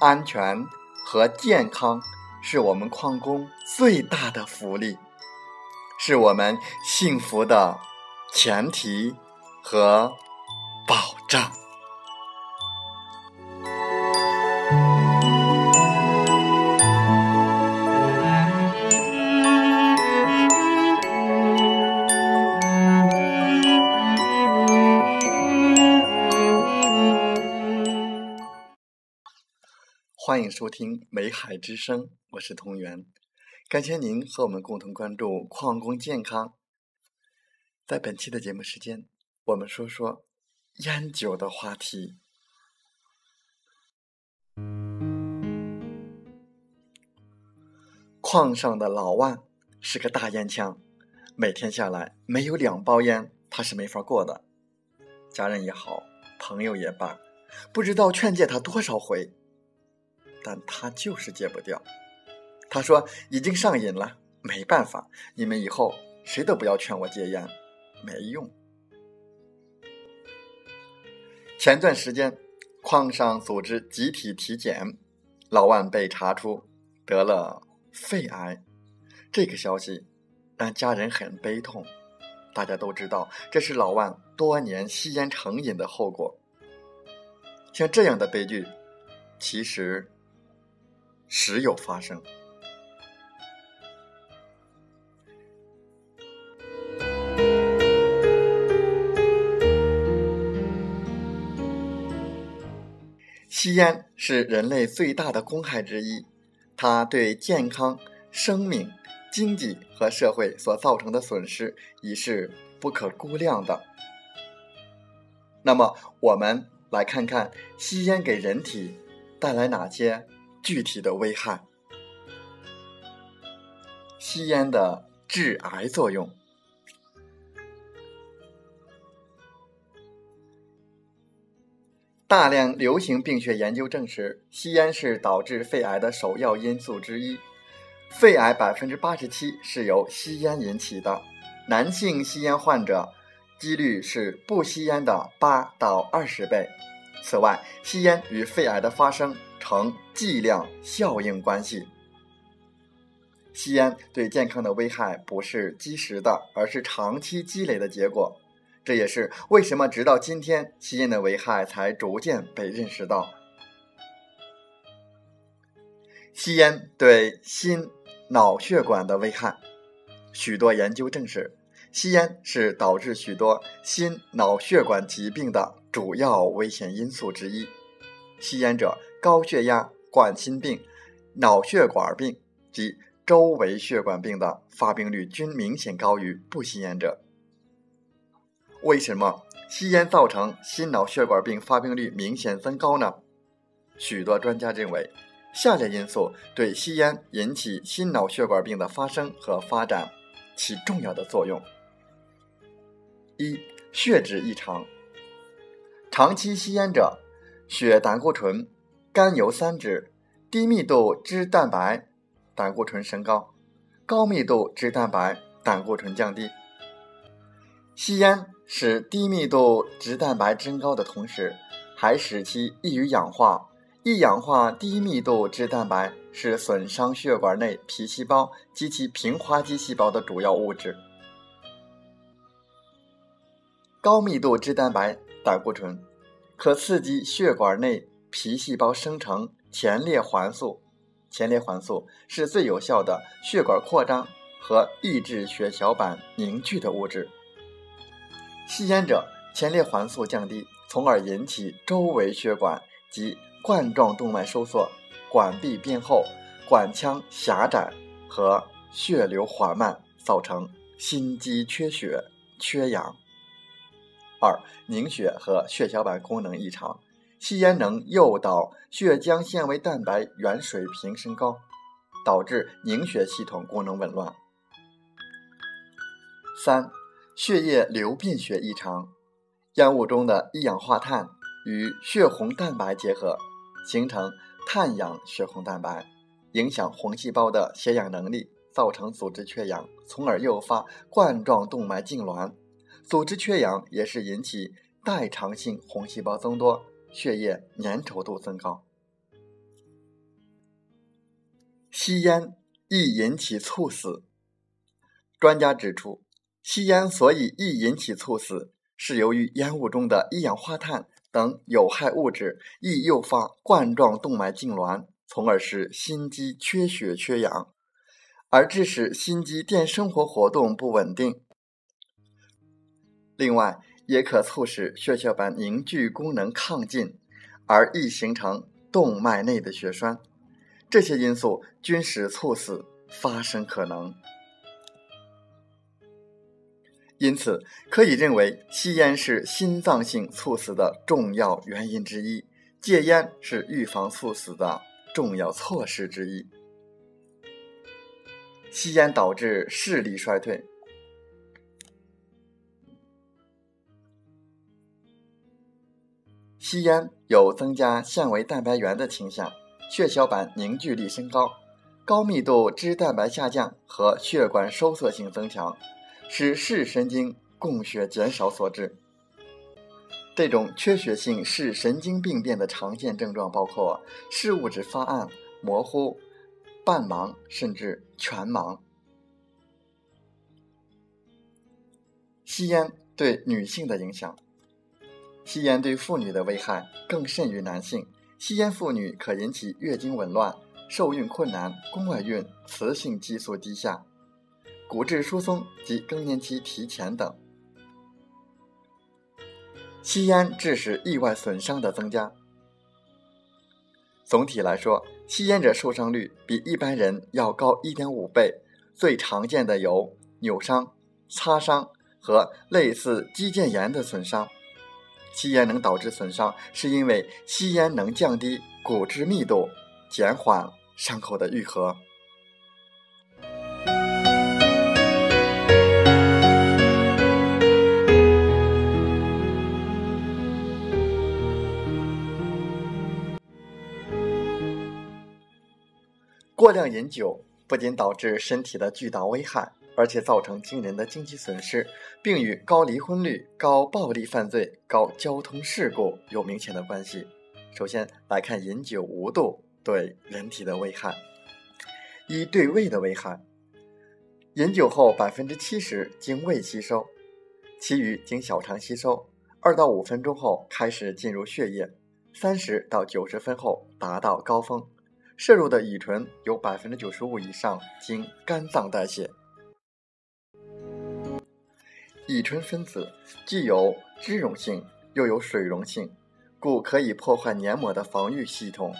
安全和健康是我们矿工最大的福利，是我们幸福的前提和保障。欢迎收听《美海之声》，我是同源，感谢您和我们共同关注矿工健康。在本期的节目时间，我们说说烟酒的话题。矿上的老万是个大烟枪，每天下来没有两包烟，他是没法过的。家人也好，朋友也罢，不知道劝诫他多少回。但他就是戒不掉。他说已经上瘾了，没办法，你们以后谁都不要劝我戒烟，没用。前段时间，矿上组织集体体检，老万被查出得了肺癌，这个消息让家人很悲痛。大家都知道，这是老万多年吸烟成瘾的后果。像这样的悲剧，其实。时有发生。吸烟是人类最大的公害之一，它对健康、生命、经济和社会所造成的损失已是不可估量的。那么，我们来看看吸烟给人体带来哪些？具体的危害，吸烟的致癌作用。大量流行病学研究证实，吸烟是导致肺癌的首要因素之一。肺癌百分之八十七是由吸烟引起的，男性吸烟患者几率是不吸烟的八到二十倍。此外，吸烟与肺癌的发生。成剂量效应关系。吸烟对健康的危害不是即时的，而是长期积累的结果。这也是为什么直到今天，吸烟的危害才逐渐被认识到。吸烟对心脑血管的危害，许多研究证实，吸烟是导致许多心脑血管疾病的主要危险因素之一。吸烟者。高血压、冠心病、脑血管病及周围血管病的发病率均明显高于不吸烟者。为什么吸烟造成心脑血管病发病率明显增高呢？许多专家认为，下列因素对吸烟引起心脑血管病的发生和发展起重要的作用：一、血脂异常，长期吸烟者血胆固醇。甘油三酯、低密度脂蛋白、胆固醇升高，高密度脂蛋白、胆固醇降低。吸烟使低密度脂蛋白增高的同时，还使其易于氧化。易氧化低密度脂蛋白是损伤血管内皮细胞及其平滑肌细胞的主要物质。高密度脂蛋白、胆固醇可刺激血管内。皮细胞生成前列环素。前列环素是最有效的血管扩张和抑制血小板凝聚的物质。吸烟者，前列环素降低，从而引起周围血管及冠状动脉收缩、管壁变厚、管腔狭窄和血流缓慢，造成心肌缺血、缺氧。二、凝血和血小板功能异常。吸烟能诱导血浆纤维蛋白原水平升高，导致凝血系统功能紊乱。三、血液流变血异常，烟雾中的一氧化碳与血红蛋白结合，形成碳氧血红蛋白，影响红细胞的携氧能力，造成组织缺氧，从而诱发冠状动脉痉挛。组织缺氧也是引起代偿性红细胞增多。血液粘稠度增高，吸烟易引起猝死。专家指出，吸烟所以易引起猝死，是由于烟雾中的一氧化碳等有害物质易诱发冠状动脉痉挛，从而使心肌缺血缺氧，而致使心肌电生活活动不稳定。另外，也可促使血小板凝聚功能亢进，而易形成动脉内的血栓。这些因素均使猝死发生可能。因此，可以认为吸烟是心脏性猝死的重要原因之一，戒烟是预防猝死的重要措施之一。吸烟导致视力衰退。吸烟有增加纤维蛋白原的倾向，血小板凝聚力升高，高密度脂蛋白下降和血管收缩性增强，使视神经供血减少所致。这种缺血性视神经病变的常见症状包括视物质发暗、模糊、半盲甚至全盲。吸烟对女性的影响。吸烟对妇女的危害更甚于男性。吸烟妇女可引起月经紊乱、受孕困难、宫外孕、雌性激素低下、骨质疏松及更年期提前等。吸烟致使意外损伤的增加。总体来说，吸烟者受伤率比一般人要高1.5倍。最常见的有扭伤、擦伤和类似肌腱炎的损伤。吸烟能导致损伤，是因为吸烟能降低骨质密度，减缓伤口的愈合。过量饮酒不仅导致身体的巨大危害。而且造成惊人的经济损失，并与高离婚率、高暴力犯罪、高交通事故有明显的关系。首先来看饮酒无度对人体的危害。一对胃的危害，饮酒后百分之七十经胃吸收，其余经小肠吸收，二到五分钟后开始进入血液，三十到九十分后达到高峰，摄入的乙醇有百分之九十五以上经肝脏代谢。乙醇分子既有脂溶性，又有水溶性，故可以破坏黏膜的防御系统，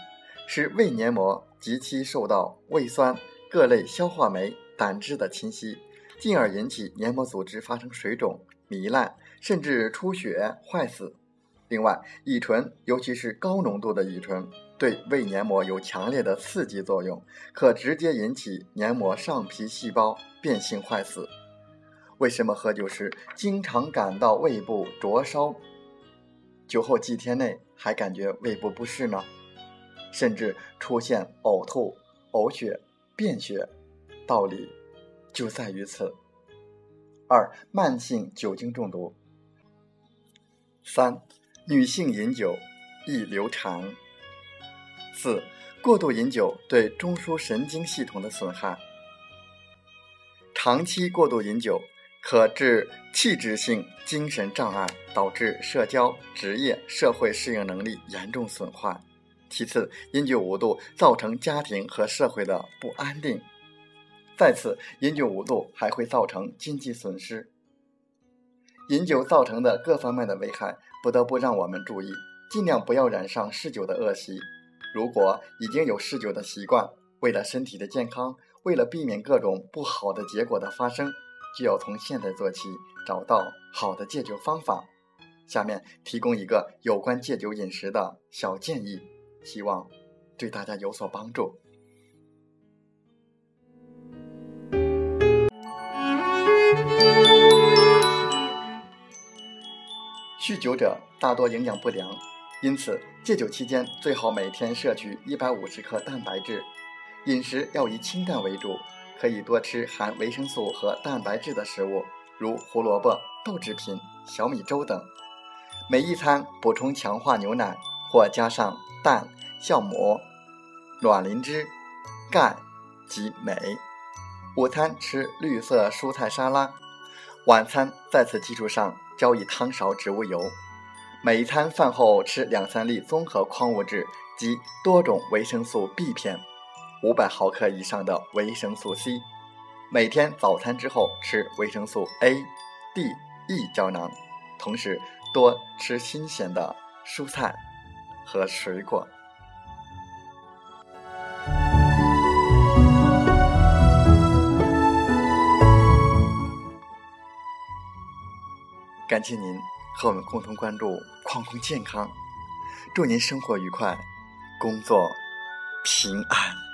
使胃黏膜及其受到胃酸、各类消化酶、胆汁的侵袭，进而引起黏膜组织发生水肿、糜烂，甚至出血、坏死。另外，乙醇，尤其是高浓度的乙醇，对胃黏膜有强烈的刺激作用，可直接引起黏膜上皮细胞变性坏死。为什么喝酒时经常感到胃部灼烧？酒后几天内还感觉胃部不适呢？甚至出现呕吐、呕血、便血，道理就在于此。二、慢性酒精中毒。三、女性饮酒易流产。四、过度饮酒对中枢神经系统的损害。长期过度饮酒。可致器质性精神障碍，导致社交、职业、社会适应能力严重损坏。其次，饮酒无度造成家庭和社会的不安定；再次，饮酒无度还会造成经济损失。饮酒造成的各方面的危害，不得不让我们注意，尽量不要染上嗜酒的恶习。如果已经有嗜酒的习惯，为了身体的健康，为了避免各种不好的结果的发生，就要从现在做起，找到好的戒酒方法。下面提供一个有关戒酒饮食的小建议，希望对大家有所帮助。酗酒者大多营养不良，因此戒酒期间最好每天摄取一百五十克蛋白质，饮食要以清淡为主，可以多吃含维生素和蛋白质的食物，如胡萝卜、豆制品、小米粥等。每一餐补充强化牛奶，或加上蛋、酵母、卵磷脂、钙及镁。午餐吃绿色蔬菜沙拉，晚餐在此基础上。浇以汤勺植物油，每一餐饭后吃两三粒综合矿物质及多种维生素 B 片，五百毫克以上的维生素 C。每天早餐之后吃维生素 A、D、E 胶囊，同时多吃新鲜的蔬菜和水果。感谢您和我们共同关注矿工健康，祝您生活愉快，工作平安。